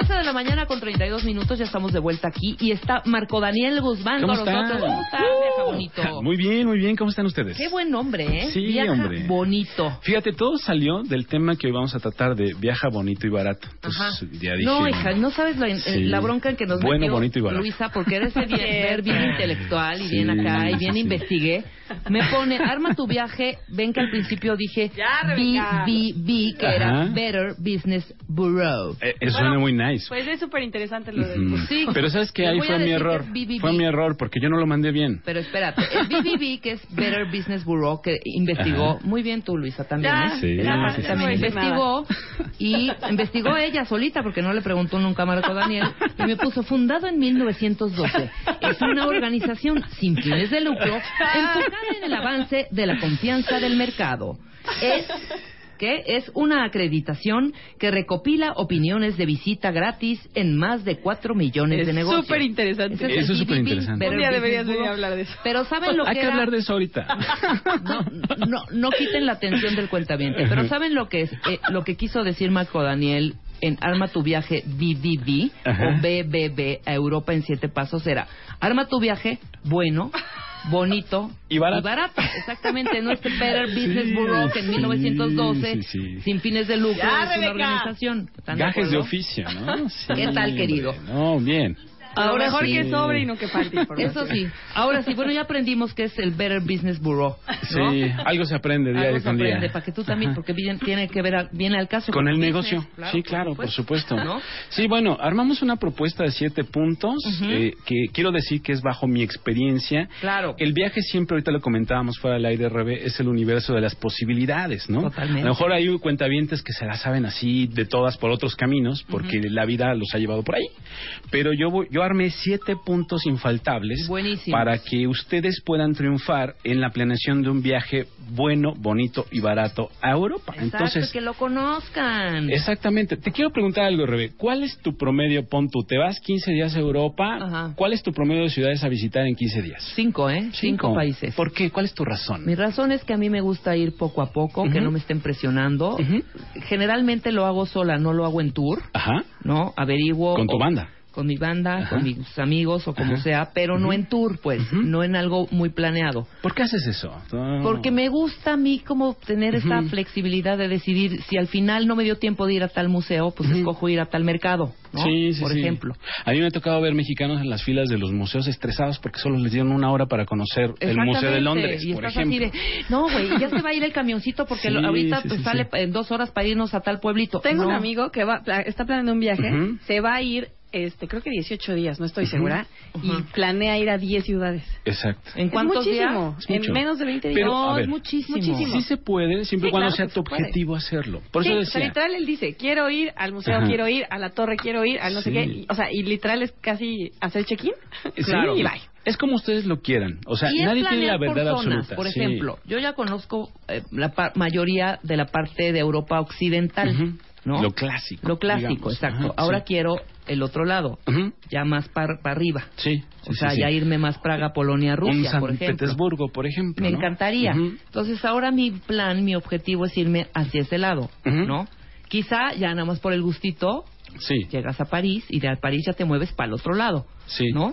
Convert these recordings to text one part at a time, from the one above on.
11 de la mañana con 32 minutos, ya estamos de vuelta aquí y está Marco Daniel Guzmán ¿Cómo con están? nosotros. ¿Cómo estás, vieja bonito? Muy bien, muy bien. ¿Cómo están ustedes? Qué buen nombre, ¿eh? Sí, Viaja hombre. bonito. Fíjate, todo salió del tema que hoy vamos a tratar de viaja bonito y barato. Entonces, Ajá. ya dije, No, hija, no sabes la, Sí. la bronca en que nos Bueno, metió bonito y barato. Luisa, porque eres bien, ver bien intelectual y Sí, bien acá y bien sí, investigué. Me pone, arma tu viaje. Ven que al principio dije. BBB, que Ajá. era Better Business Bureau. Eh, eso suena muy nice. Pues es súper interesante lo del... Sí. Pero ¿sabes qué? Les Ahí fue mi error. que. Fue mi error porque yo no lo mandé bien. Pero espérate, el BBB, que es Better Business Bureau, que investigó, Ajá. muy bien tú, Luisa, también, Ya, ¿eh? Sí, ya, sí, ya sí, investigó y investigó ella solita porque no le preguntó nunca a Marco Daniel y me puso fundado en 1912 es una organización sin fines de lucro enfocada en el avance de la confianza del mercado es que es una acreditación que recopila opiniones de visita gratis en más de 4 millones de Es negocios. súper interesante. Ese Eso es BBB, superinteresante. Better Un día deberías venir a hablar de eso. Pero ¿saben lo Hay que que era? hablar de eso ahorita. no, no, no quiten la atención del cuentaviente. Pero ¿saben lo que es? Eh, lo que quiso decir Marco Daniel en Arma tu viaje BBB Ajá. o BBB a Europa en siete pasos era Arma tu viaje bueno, bonito Y barato. Exactamente, no este Better Business Sí, Bureau que en sí, 1912 sí, sí. sin fines de lucro Ya, es una organización. ¿Están de Gajes de acuerdo? oficio, ¿no? Sí, ¿Qué tal, querido? hombre. No, bien. Lo mejor sí. que sobre y no que falte. Eso sí. Ahora sí, bueno, ya aprendimos que es el Better Business Bureau. ¿no? Sí, algo se aprende día Algo se con día. aprende, para que tú también, porque bien- tiene que ver, a- viene al caso. Con el tu negocio. business, sí, claro, por supuesto. ¿No? Sí, bueno, armamos una propuesta de siete puntos eh, que quiero decir que es bajo mi experiencia. Claro. El viaje siempre, ahorita lo comentábamos fuera del aire, Rebe, es el universo de las posibilidades, ¿no? Totalmente. A lo mejor hay cuentavientes que se la saben así de todas por otros caminos, porque la vida los ha llevado por ahí. Pero yo, voy- yo armé siete puntos infaltables Buenísimo. para que ustedes puedan triunfar en la planeación de un viaje bueno, bonito y barato a Europa. Exacto, Entonces, que lo conozcan. Exactamente. Te quiero preguntar algo, Rebe. ¿Cuál es tu promedio? Pon tú, te vas 15 días a Europa. Ajá. ¿Cuál es tu promedio de ciudades a visitar en 15 días? Cinco, ¿eh? Cinco, países. ¿Por qué? ¿Cuál es tu razón? Mi razón es que a mí me gusta ir poco a poco, que no me estén presionando. Generalmente lo hago sola, no lo hago en tour, Ajá. ¿no? Averiguo. Con tu o- banda. Con mi banda, Ajá. con mis amigos o como Ajá. sea, pero no en tour, pues, no en algo muy planeado. ¿Por qué haces eso? No. Porque me gusta a mí como tener esa Ujú. flexibilidad de decidir si al final no me dio tiempo de ir a tal museo, pues escojo ir a tal mercado, ¿no? Sí, sí, Por sí. ejemplo. A mí me ha tocado ver mexicanos en las filas de los museos estresados porque solo les dieron una hora para conocer el Museo de Londres, y por estás ejemplo. así de, no, güey, ya se va a ir el camioncito porque Sí, lo- ahorita sí, pues, sí, sale sí. en dos horas para irnos a tal pueblito. Tengo No. un amigo que va, está planeando un viaje, se va a ir, este, creo que 18 días, no estoy segura, y planea ir a 10 ciudades. Exacto. ¿En Es cuántos muchísimo, días? Es en menos de 20 días. Pero, no, a ver, es muchísimo. muchísimo. Sí se puede, siempre y Sí, cuando claro sea tu se puede. objetivo hacerlo. Por Sí, eso o sea, literal él dice, quiero ir al museo, Ajá. quiero ir a la torre, quiero ir al no sé qué. y- o sea, y literal es casi hacer check-in Sí. y bye. Es como ustedes lo quieran. O sea, nadie tiene la planear por verdad zonas. absoluta. Por Sí. ejemplo, yo ya conozco eh, la pa- mayoría de la parte de Europa occidental, Ujú. ¿No? Lo clásico. Lo clásico, digamos. exacto. Ajá, Ahora sí. quiero el otro lado, ya más para arriba. Sí. o sí, sea, ya irme más Praga, Polonia, Un Rusia, San por ejemplo. Petersburgo, por ejemplo. Me ¿no? encantaría. Entonces, ahora mi plan, mi objetivo es irme hacia ese lado. ¿no? Quizá ya nada más por el gustito Sí. llegas a París y de París ya te mueves para el otro lado, Sí. ¿no?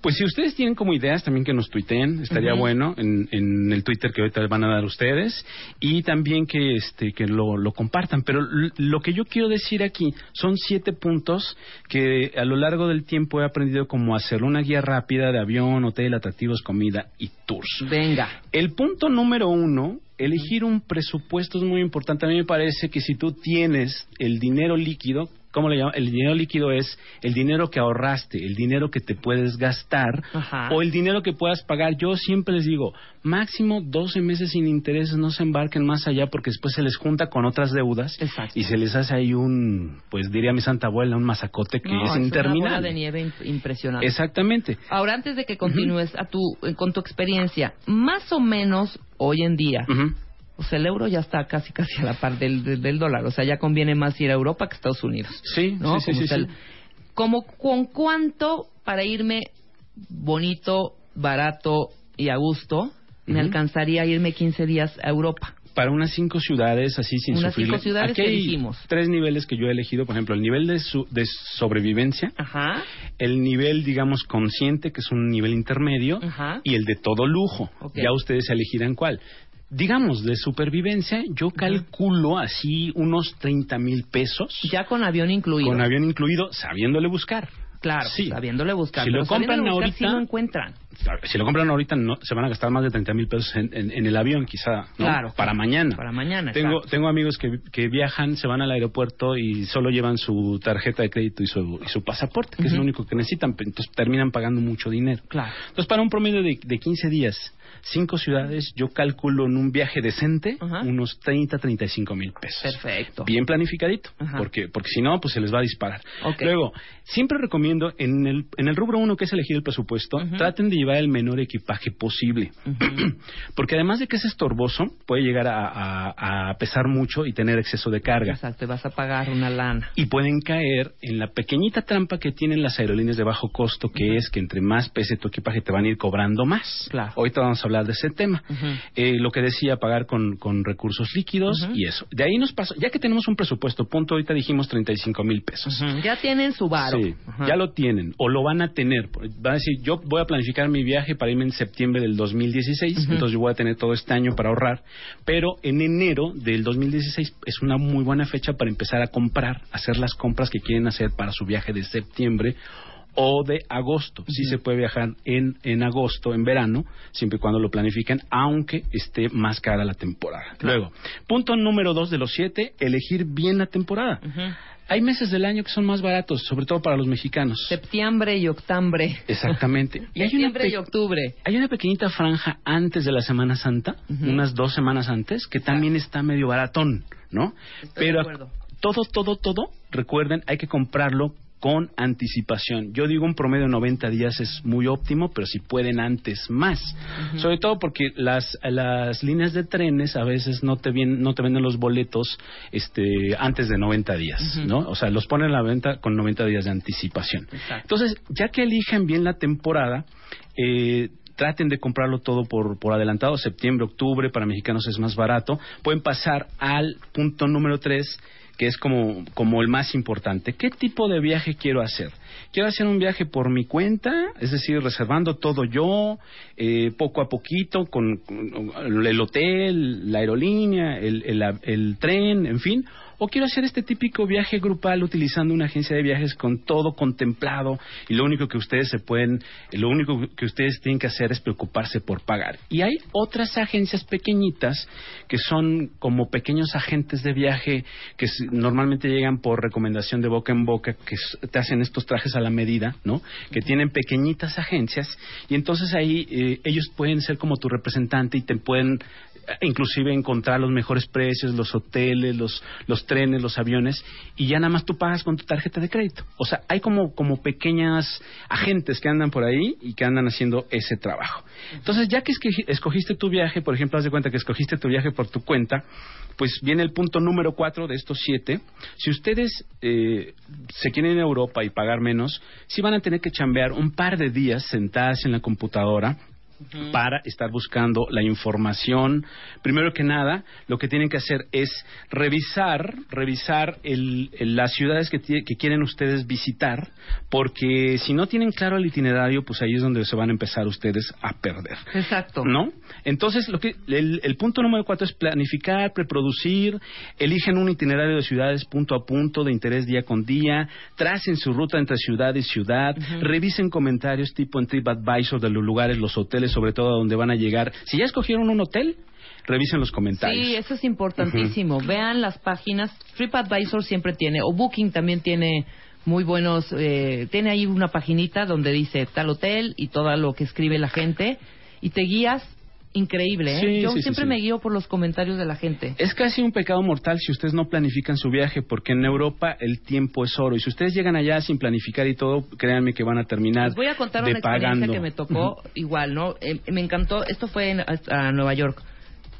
Pues si ustedes tienen como ideas también que nos tuiteen, estaría bueno en, en el Twitter que ahorita les van a dar ustedes y también que este que lo, lo compartan. Pero lo que yo quiero decir aquí son siete puntos que a lo largo del tiempo he aprendido como hacer una guía rápida de avión, hotel, atractivos, comida y tours. Venga. El punto número uno, elegir un presupuesto es muy importante. A mí me parece que si tú tienes el dinero líquido, ¿cómo le llaman? El dinero líquido es el dinero que ahorraste, el dinero que te puedes gastar Ajá. o el dinero que puedas pagar. Yo siempre les digo, máximo 12 meses sin intereses, no se embarquen más allá porque después se les junta con otras deudas Exacto. y se les hace ahí un, pues diría mi santa abuela, un masacote que No, es Una bola interminable. de nieve imp- impresionante. Exactamente. Ahora, antes de que continúes a tu, eh, con tu experiencia, más o menos hoy en día, Ujú. o sea, el euro ya está casi casi a la par del, del, dólar. O sea, ya conviene más ir a Europa que a Estados Unidos. Sí, ¿no? sí, sí, Como sí, con cuánto para irme bonito, barato y a gusto, me alcanzaría a irme 15 días a Europa. para unas cinco ciudades así sin Unas sufrirle. cinco ciudades Aquí que hay elegimos. tres niveles que yo he elegido, por ejemplo, el nivel de, su- de sobrevivencia, Ajá. el nivel, digamos, consciente, que es un nivel intermedio, Ajá. y el de todo lujo. Ya ustedes elegirán cuál. Digamos, de supervivencia, yo calculo así unos 30 mil pesos, Ya con avión incluido. con avión incluido, sabiéndole buscar. Claro, Sí. sabiéndole buscar. Si lo compran buscar, ahorita- sí lo encuentran. Si lo compran ahorita, no, se van a gastar más de 30 mil pesos en, en- en el avión, quizá, ¿no? Claro. Para mañana. Para mañana, Tengo, exacto. tengo amigos que, que viajan, se van al aeropuerto y solo llevan su tarjeta de crédito y su, y su pasaporte, que es lo único que necesitan, entonces terminan pagando mucho dinero. Claro. Entonces, para un promedio de, de 15 días, cinco ciudades, yo calculo en un viaje decente Ajá. unos 30, 35 mil pesos. Perfecto. Bien planificadito, Ajá. porque, porque si no, pues se les va a disparar. Luego, siempre recomiendo, en el, en el rubro uno, que es elegir el presupuesto, traten de llevar el menor equipaje posible. Porque además de que es estorboso, puede llegar a, a- a pesar mucho y tener exceso de carga. Exacto, te vas a pagar una lana. Y pueden caer en la pequeñita trampa que tienen las aerolíneas de bajo costo, que es que entre más pese tu equipaje te van a ir cobrando más. Claro. Ahorita vamos a hablar de ese tema. Eh, lo que decía, pagar con, con recursos líquidos y eso. De ahí nos pasó, ya que tenemos un presupuesto, punto, ahorita dijimos 35 mil pesos. Ya tienen su varo. Sí, ya lo tienen o lo van a tener. Van a decir, yo voy a planificar mi viaje para irme en septiembre del 2016, Ujú. entonces yo voy a tener todo este año para ahorrar, pero en enero del 2016 es una muy buena fecha para empezar a comprar, hacer las compras que quieren hacer para su viaje de septiembre o de agosto. Sí se puede viajar en, en agosto, en verano, siempre y cuando lo planifiquen, aunque esté más cara la temporada. Luego, punto número dos de los siete, elegir bien la temporada. Hay meses del año que son más baratos, sobre todo para los mexicanos. Septiembre y octubre. Exactamente. Y hay Septiembre y octubre. hay una pequeñita franja antes de la Semana Santa, unas dos semanas antes, que también está medio baratón, ¿no? Estoy Pero todo, todo, todo, recuerden, hay que comprarlo con anticipación. Yo digo un promedio de 90 días es muy óptimo, pero si pueden antes más. Sobre todo porque las, las líneas de trenes a veces no te, vien- no te venden los boletos este, antes de 90 días. ¿no? O sea, los ponen a la venta con 90 días de anticipación. Exacto. Entonces, ya que eligen bien la temporada, eh, traten de comprarlo todo por, por adelantado, septiembre, octubre, para mexicanos es más barato. Pueden pasar al punto número tres, que es como, como el más importante. ¿Qué tipo de viaje quiero hacer? Quiero hacer un viaje por mi cuenta, es decir, reservando todo yo, eh, poco a poquito, con, el hotel, la aerolínea, el, el tren, en fin. O quiero hacer este típico viaje grupal utilizando una agencia de viajes con todo contemplado y lo único que ustedes se pueden, lo único que ustedes tienen que hacer es preocuparse por pagar. Y hay otras agencias pequeñitas que son como pequeños agentes de viaje que normalmente llegan por recomendación de boca en boca, que te hacen estos trajes a la medida, ¿no? Que tienen pequeñitas agencias y entonces ahí eh, ellos pueden ser como tu representante y te pueden inclusive encontrar los mejores precios, los hoteles, los, los trenes, los aviones, y ya nada más tú pagas con tu tarjeta de crédito. O sea, hay como, como pequeñas agentes que andan por ahí y que andan haciendo ese trabajo. Entonces, ya que escogiste tu viaje, por ejemplo, haz de cuenta que escogiste tu viaje por tu cuenta, pues viene el punto número cuatro de estos siete. Si ustedes eh, se quieren ir a Europa y pagar menos, sí van a tener que chambear un par de días sentadas en la computadora para estar buscando la información. Primero que nada, lo que tienen que hacer es revisar, revisar el- el- las ciudades que, quieren ustedes visitar, porque si no tienen claro el itinerario, pues ahí es donde se van a empezar ustedes a perder. Exacto. ¿No? Entonces, lo que el, el punto número cuatro es planificar, preproducir, eligen un itinerario de ciudades punto a punto, de interés día con día, tracen su ruta entre ciudad y ciudad, revisen comentarios tipo en TripAdvisor de los lugares, los hoteles, sobre todo a donde van a llegar. Si ya escogieron un hotel, revisen los comentarios. Sí, eso es importantísimo. Vean las páginas. TripAdvisor siempre tiene, o Booking también tiene muy buenos, eh, tiene ahí una paginita donde dice tal hotel y todo lo que escribe la gente y te guías increíble. ¿eh? Sí, Yo sí, siempre sí. me guío por los comentarios de la gente. Es casi un pecado mortal si ustedes no planifican su viaje, porque en Europa el tiempo es oro. Y si ustedes llegan allá sin planificar y todo, créanme que van a terminar Les voy a contar una experiencia que me tocó igual, ¿no? Eh, me encantó, esto fue en a, a Nueva York.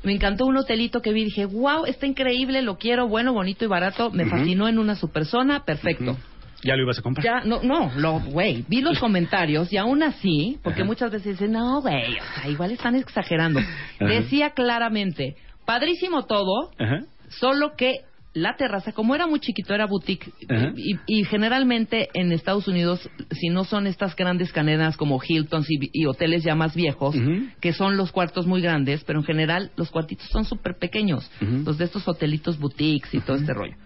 Me encantó un hotelito que vi, dije, wow, está increíble, lo quiero, bueno, bonito y barato. Me fascinó en una superzona, perfecto. Ya lo ibas a comprar. Ya, no, no, lo, güey, vi los comentarios y aún así, porque Ajá. muchas veces dicen, no, güey, o sea, igual están exagerando. Ajá. Decía claramente, padrísimo todo, Ajá. solo que la terraza, como era muy chiquito, era boutique, y, y generalmente en Estados Unidos, si no son estas grandes cadenas como Hilton y, y hoteles ya más viejos, que son los cuartos muy grandes, pero en general los cuartitos son súper pequeños, los de estos hotelitos boutiques y todo este rollo.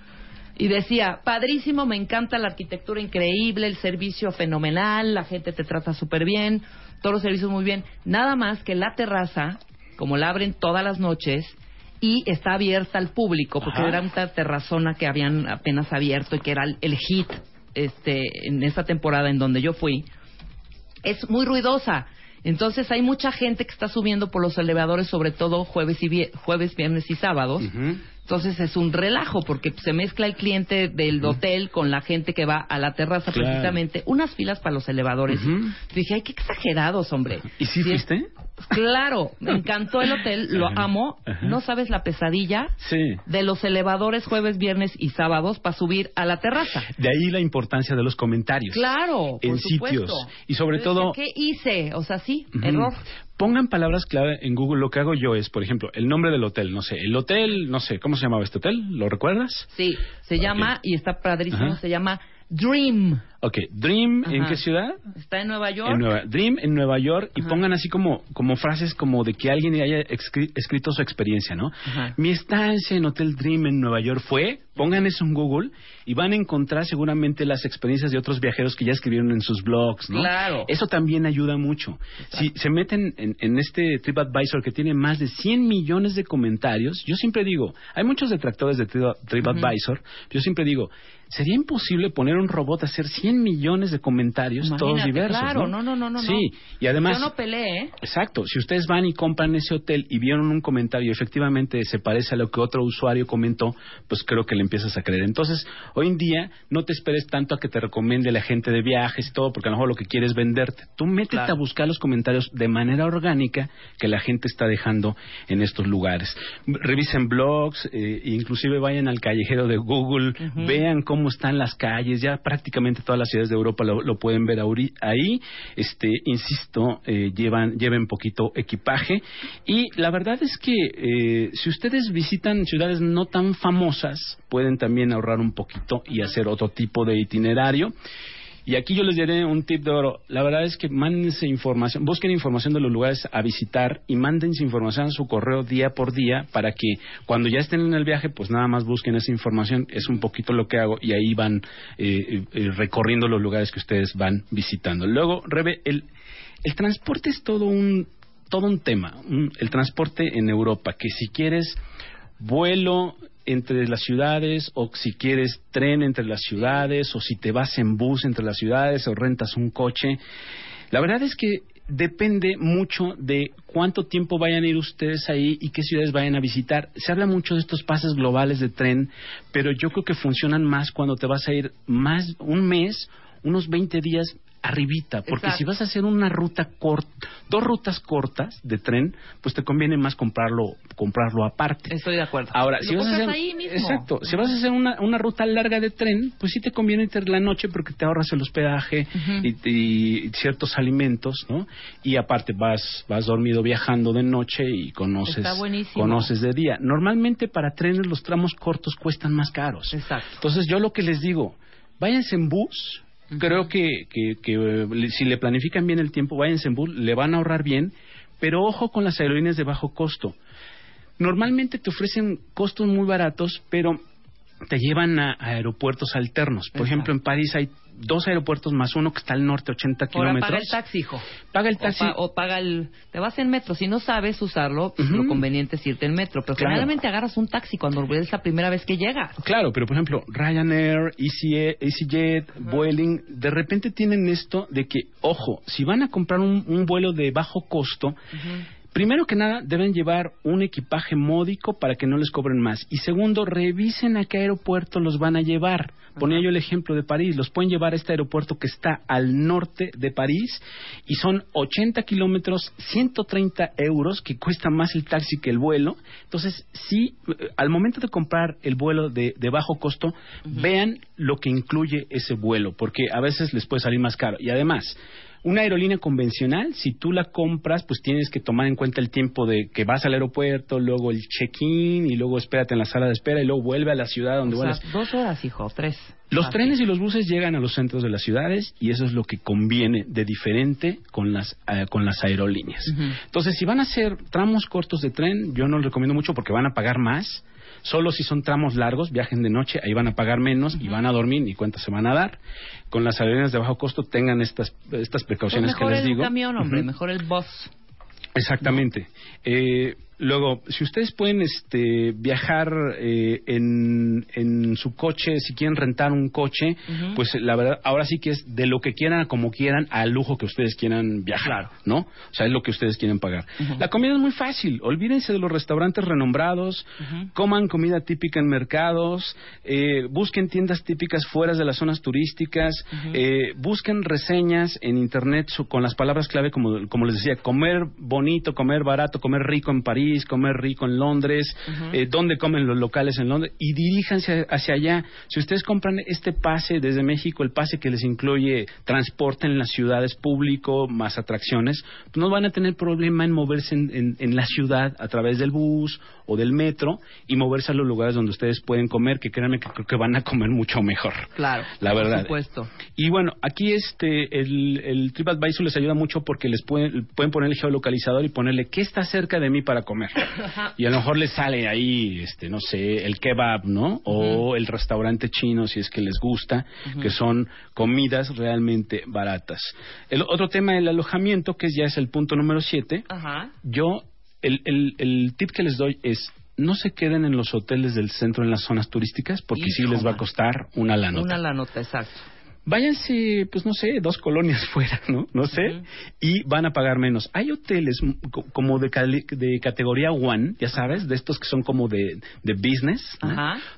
Y decía, padrísimo, me encanta la arquitectura increíble, el servicio fenomenal, la gente te trata súper bien, todos los servicios muy bien. Nada más que la terraza, como la abren todas las noches, y está abierta al público, porque Ajá. era una terrazona que habían apenas abierto y que era el, el hit este, en esta temporada en donde yo fui, es muy ruidosa. Entonces hay mucha gente que está subiendo por los elevadores, sobre todo jueves, y vie- jueves viernes y sábados. Entonces es un relajo porque se mezcla el cliente del hotel con la gente que va a la terraza Claro. precisamente. Unas filas para los elevadores. Dije, ay, qué exagerados, hombre. ¿Y sí es- fuiste? Claro, me encantó el hotel, lo Ajá. amo. Ajá. No sabes la pesadilla Sí. de los elevadores jueves, viernes y sábados para subir a la terraza. De ahí la importancia de los comentarios. Claro, En por sitios. Y sobre Yo todo- decía, ¿Qué hice? O sea, sí, error. Pongan palabras clave en Google. Lo que hago yo es, por ejemplo, el nombre del hotel. No sé, el hotel, no sé, ¿cómo se llamaba este hotel? ¿Lo recuerdas? Sí, se llama, y está padrísimo, Ajá. se llama Dream. Ok, Dream, ¿en qué ciudad? Está en Nueva York. En Nueva, Dream en Nueva York y pongan así como, como frases como de que alguien haya escrito su experiencia, ¿no? Ajá. Mi estancia en Hotel Dream en Nueva York fue, pongan eso en Google y van a encontrar seguramente las experiencias de otros viajeros que ya escribieron en sus blogs, ¿no? Claro. Eso también ayuda mucho. Si se meten en, en este TripAdvisor que tiene más de 100 millones de comentarios, yo siempre digo, hay muchos detractores de Tri- TripAdvisor, yo siempre digo, sería imposible poner un robot a hacer 100 millones de comentarios, todos diversos, claro, ¿no? no, no, no, Sí, no. y además... Yo no peleé, ¿eh? Exacto, si ustedes van y compran ese hotel y vieron un comentario y efectivamente se parece a lo que otro usuario comentó, pues creo que le empiezas a creer. Entonces, hoy en día no te esperes tanto a que te recomiende la gente de viajes y todo, porque a lo mejor lo que quieres es venderte. Tú métete Claro. a buscar los comentarios de manera orgánica que la gente está dejando en estos lugares. Revisen blogs, eh, inclusive vayan al callejero de Google, vean cómo están las calles, ya prácticamente todas las ciudades de Europa lo, pueden ver ahí. Este, insisto, eh, llevan, lleven poquito equipaje. Y la verdad es que eh, si ustedes visitan ciudades no tan famosas, pueden también ahorrar un poquito y hacer otro tipo de itinerario. Y aquí yo les diré un tip de oro. La verdad es que mándense información, busquen información de los lugares a visitar y mándense información a su correo día por día para que cuando ya estén en el viaje, pues nada más busquen esa información. Es un poquito lo que hago y ahí van eh, eh, recorriendo los lugares que ustedes van visitando. Luego, Rebe, el, el transporte es todo un, todo un tema. un- el transporte en Europa, que si quieres vuelo entre las ciudades o si quieres tren entre las ciudades o si te vas en bus entre las ciudades o rentas un coche. La verdad es que depende mucho de cuánto tiempo vayan a ir ustedes ahí y qué ciudades vayan a visitar. Se habla mucho de estos pases globales de tren, pero yo creo que funcionan más cuando te vas a ir más un mes, unos 20 días arribita, porque Exacto. si vas a hacer una ruta corta, dos rutas cortas de tren, pues te conviene más comprarlo comprarlo aparte. Estoy de acuerdo. Ahora, Lo si vas a hacer ahí mismo. exacto, si vas a hacer una, una ruta larga de tren, pues sí te conviene ir la noche porque te ahorras el hospedaje y, y ciertos alimentos, ¿no? Y aparte vas vas dormido viajando de noche y conoces conoces de día. Normalmente para trenes los tramos cortos cuestan más caros. Exacto. Entonces yo lo que les digo, váyanse en bus. Creo que, que, que, eh, si le planifican bien el tiempo, váyanse en bus, le van a ahorrar bien, pero ojo con las aerolíneas de bajo costo. Normalmente te ofrecen costos muy baratos, pero te llevan a, a aeropuertos alternos. Por Exacto. ejemplo, en París hay dos aeropuertos más uno que está al norte, 80 Ahora kilómetros. paga el taxi, hijo. Paga el O taxi. pa- O, paga el... Te vas en metro. Si no sabes usarlo, pues lo conveniente es irte en metro. Pero Claro. generalmente agarras un taxi cuando es la primera vez que llegas. Claro, pero por ejemplo, Ryanair, EasyJet, EasyJet Vueling, de repente tienen esto de que, ojo, si van a comprar un, un vuelo de bajo costo, primero que nada deben llevar un equipaje módico para que no les cobren más. Y segundo, revisen a qué aeropuerto los van a llevar. Ponía yo el ejemplo de París, los pueden llevar a este aeropuerto que está al norte de París y son 80 kilómetros, 130 euros, que cuesta más el taxi que el vuelo. Entonces, sí, eh, al momento de comprar el vuelo de, de bajo costo, vean lo que incluye ese vuelo, porque a veces les puede salir más caro. Y además, una aerolínea convencional, si tú la compras, pues tienes que tomar en cuenta el tiempo de que vas al aeropuerto, luego el check-in y luego espérate en la sala de espera y luego vuelve a la ciudad donde O sea, vuelas. dos horas, hijo, tres. Los trenes y los buses llegan a los centros de las ciudades y eso es lo que conviene de diferente con las eh, con las aerolíneas. Entonces, si van a hacer tramos cortos de tren, yo no les recomiendo mucho porque van a pagar más. Solo si son tramos largos, viajen de noche, ahí van a pagar menos y van a dormir, ni cuenta se van a dar. Con las aerolíneas de bajo costo tengan estas estas Pues precauciones que mejor les el digo. camión, hombre, mejor el bus. Exactamente. Eh, luego, si ustedes pueden este, viajar eh, en, en su coche, si quieren rentar un coche, pues la verdad, ahora sí que es de lo que quieran como quieran, al lujo que ustedes quieran viajar, ¿no? O sea, es lo que ustedes quieren pagar. La comida es muy fácil. Olvídense de los restaurantes renombrados, coman comida típica en mercados, eh, busquen tiendas típicas fuera de las zonas turísticas, eh, busquen reseñas en internet con las palabras clave como, como les decía, comer bonito, comer barato, comer rico en París, comer rico en Londres, eh, dónde comen los locales en Londres y diríjanse hacia allá. Si ustedes compran este pase desde México, el pase que les incluye transporte en las ciudades público más atracciones, pues no van a tener problema en moverse en, en- en la ciudad a través del bus o del metro y moverse a los lugares donde ustedes pueden comer, que créanme que creo que van a comer mucho mejor. Claro. La verdad. Por supuesto. Y bueno, aquí este el, el TripAdvisor les ayuda mucho porque les pueden, pueden poner el geolocalizador y ponerle qué está cerca de mí para comer. Y a lo mejor les sale ahí, este, no sé, el kebab, ¿no? O el restaurante chino si es que les gusta, que son comidas realmente baratas. El otro tema del alojamiento, que ya es el punto número siete, Ajá. yo, el, el, el tip que les doy es no se queden en los hoteles del centro en las zonas turísticas porque sí Hijo, les va a costar una lana. Una la nota, exacto. Váyanse, pues no sé, dos colonias fuera, ¿no? No sé, y van a pagar menos. Hay hoteles co- como de, de categoría one, ya sabes, de estos que son como de, de business,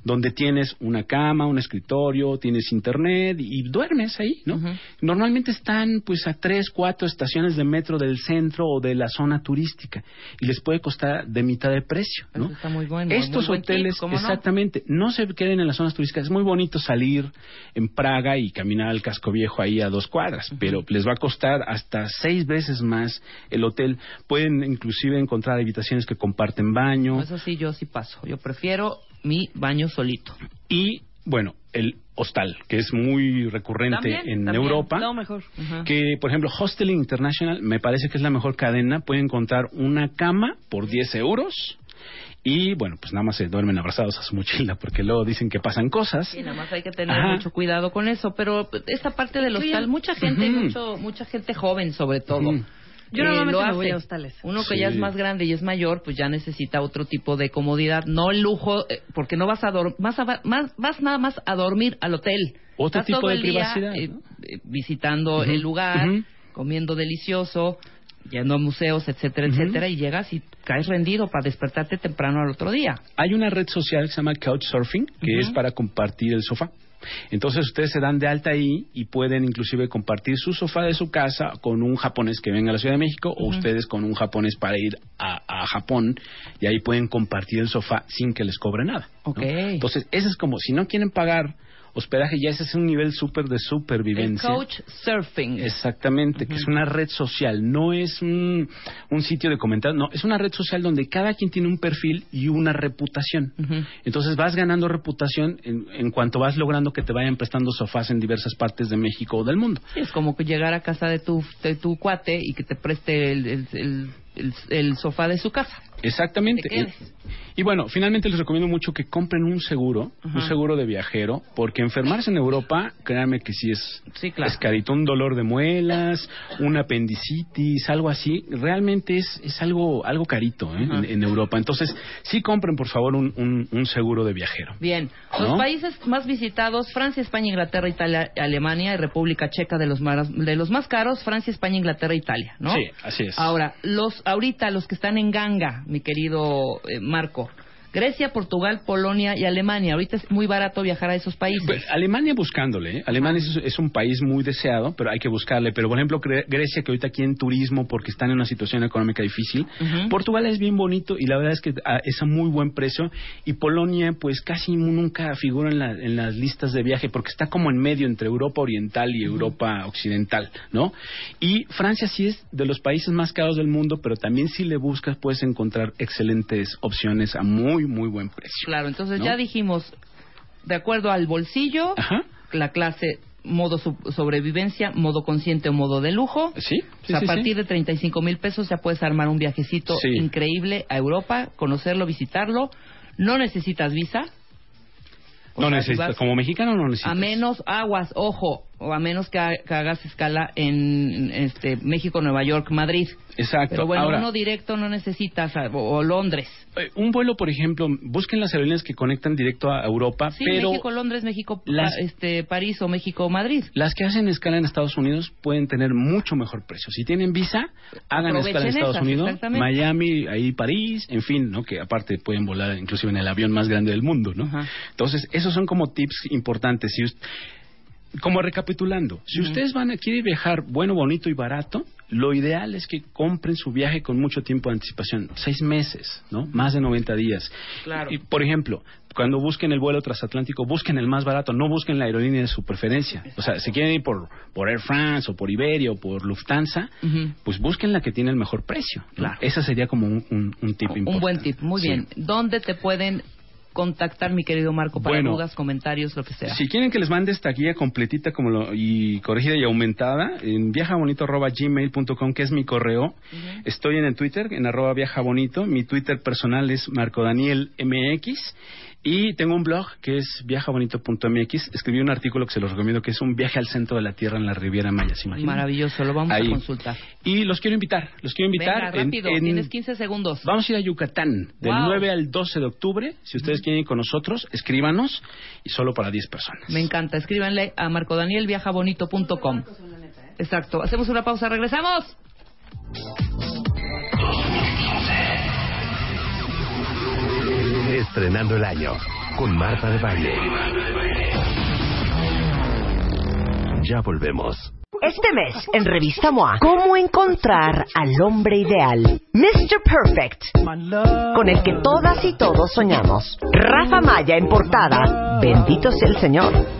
donde tienes una cama, un escritorio, tienes internet y, duermes ahí, ¿no? Normalmente están pues a tres, cuatro estaciones de metro del centro o de la zona turística y les puede costar de mitad de precio, ¿no? Eso está muy bueno. Estos muy buen tip, hoteles, exactamente, no? se queden en las zonas turísticas. Es muy bonito salir en Praga y caminar al casco viejo ahí a dos cuadras, pero les va a costar hasta seis veces más el hotel. Pueden inclusive encontrar habitaciones que comparten baño Eso sí, yo sí paso. Yo prefiero mi baño solito. y, bueno, el hostal, que es muy recurrente También, en también. Europa. No, mejor. Que, por ejemplo, Hosteling International me parece que es la mejor cadena. Pueden encontrar una cama por 10 euros. Y bueno, pues nada más se duermen abrazados a su mochila porque luego dicen que pasan cosas. Y nada más hay que tener Ajá. mucho cuidado con eso. Pero esta parte del hostal, mucha gente, mucho, mucha gente joven sobre todo. Ujú. Yo eh, normalmente lo me voy hace. a hostales. Uno que Sí. ya es más grande y es mayor, pues ya necesita otro tipo de comodidad, no el lujo, eh, porque no vas a más, a- más vas nada más a dormir al hotel. Otro Estás tipo todo de el privacidad, eh, ¿no? eh, visitando el lugar, comiendo delicioso, yendo a museos, etcétera, etcétera, y llegas y caes rendido para despertarte temprano al otro día. Hay una red social que se llama Couchsurfing, que es para compartir el sofá. Entonces ustedes se dan de alta ahí y pueden inclusive compartir su sofá de su casa con un japonés que venga a la Ciudad de México o ustedes con un japonés para ir a, a Japón y ahí pueden compartir el sofá sin que les cobre nada. ¿no? Ok. Entonces, eso es como, si no quieren pagar hospedaje, ya ese es un nivel súper de El supervivencia. coach surfing. Exactamente, que es una red social, no es un, un sitio de comentarios, no, es una red social donde cada quien tiene un perfil y una reputación. Entonces vas ganando reputación en, en cuanto vas logrando que te vayan prestando sofás en diversas partes de México o del mundo. Sí, es como que llegar a casa de tu, de tu cuate y que te preste el, el, el- el- el sofá de su casa. Exactamente. Y, y bueno, finalmente les recomiendo mucho que compren un seguro, un seguro de viajero, porque enfermarse en Europa, créanme que sí es, Sí, claro. es carito, un dolor de muelas, un apendicitis, algo así, realmente es, es algo, algo carito ¿eh? En, en Europa. Entonces, sí compren por favor un, un- un seguro de viajero. Bien, los ¿No? países más visitados, Francia, España, Inglaterra, Italia, Alemania y República Checa de los, más, de los más caros, Francia, España, Inglaterra, Italia, ¿no? Sí, así es. Ahora, los ahorita los que están en ganga, mi querido eh, Marco, Grecia, Portugal, Polonia y Alemania. Ahorita es muy barato viajar a esos países. Pues, Alemania buscándole, ¿eh? Alemania es, es un país muy deseado, pero hay que buscarle. Pero, por ejemplo, Gre- Grecia, que ahorita aquí en turismo, porque están en una situación económica difícil. Portugal es bien bonito y la verdad es que ah, es a muy buen precio. Y Polonia, pues casi nunca figura en, la- en las listas de viaje, porque está como en medio entre Europa Oriental y Europa Occidental, ¿no? Y Francia sí es de los países más caros del mundo, pero también si le buscas puedes encontrar excelentes opciones a muy, muy buen precio. Claro, entonces ¿no? ya dijimos, de acuerdo al bolsillo, Ajá. la clase modo sobrevivencia, modo consciente o modo de lujo. Sí, O sí, sea, a sí, sí. partir de 35 mil pesos ya puedes armar un viajecito Sí. increíble a Europa, conocerlo, visitarlo. No necesitas visa. O No sea, necesitas, como mexicano no necesitas. A menos aguas, ojo, o a menos que, ha- que hagas escala en este México, Nueva York, Madrid. Exacto. Pero bueno, Ahora, uno directo no necesitas, o, o Londres. eh, un vuelo, por ejemplo, busquen las aerolíneas que conectan directo a Europa, Sí, pero México, Londres, México, las- este, París o México, Madrid. las que hacen escala en Estados Unidos pueden tener mucho mejor precio. Si tienen visa, hagan escala en Estados esas, Unidos. Miami, ahí París, en fin, ¿no? Que aparte pueden volar inclusive en el avión más grande del mundo, ¿no? Ajá. Entonces, esos son como tips importantes. Si us- como recapitulando, si ustedes van a quieren viajar bueno, bonito y barato, lo ideal es que compren su viaje con mucho tiempo de anticipación, seis meses, ¿no? Más de 90 días. Claro. Y, por ejemplo, cuando busquen el vuelo transatlántico, busquen el más barato, no busquen la aerolínea de su preferencia. O sea, si quieren ir por, por Air France o por Iberia o por Lufthansa, pues busquen la que tiene el mejor precio. ¿no? Claro. Ese sería como un, un, un tip importante. Un buen tip, muy Sí. bien. ¿Dónde te pueden contactar, mi querido Marco, para Bueno, dudas, comentarios, lo que sea? Si quieren que les mande esta guía completita como lo- y corregida y aumentada, en viajabonito.gmail.com, que es mi correo. Estoy en el Twitter, en arroba viajabonito. Mi Twitter personal es Marco Daniel MX. Y tengo un blog que es viajabonito.mx. Escribí un artículo que se los recomiendo, que es un viaje al centro de la Tierra en la Riviera Maya. Maravilloso, lo vamos Ahí. a consultar. Y los quiero invitar, los quiero invitar. Venga, en- rápido, en- tienes 15 segundos. Vamos a ir a Yucatán del Wow. 9 al 12 de octubre. Si ustedes quieren ir con nosotros, escríbanos y solo para 10 personas. Me encanta, escríbanle a marcodanielviajabonito.com. Exacto, hacemos una pausa, regresamos. Estrenando el año con Marta de Baile. Ya volvemos. Este mes, en Revista MOA, ¿cómo encontrar al hombre ideal? Mr. Perfect, con el que todas y todos soñamos. Rafa Maya en portada. Bendito sea el Señor.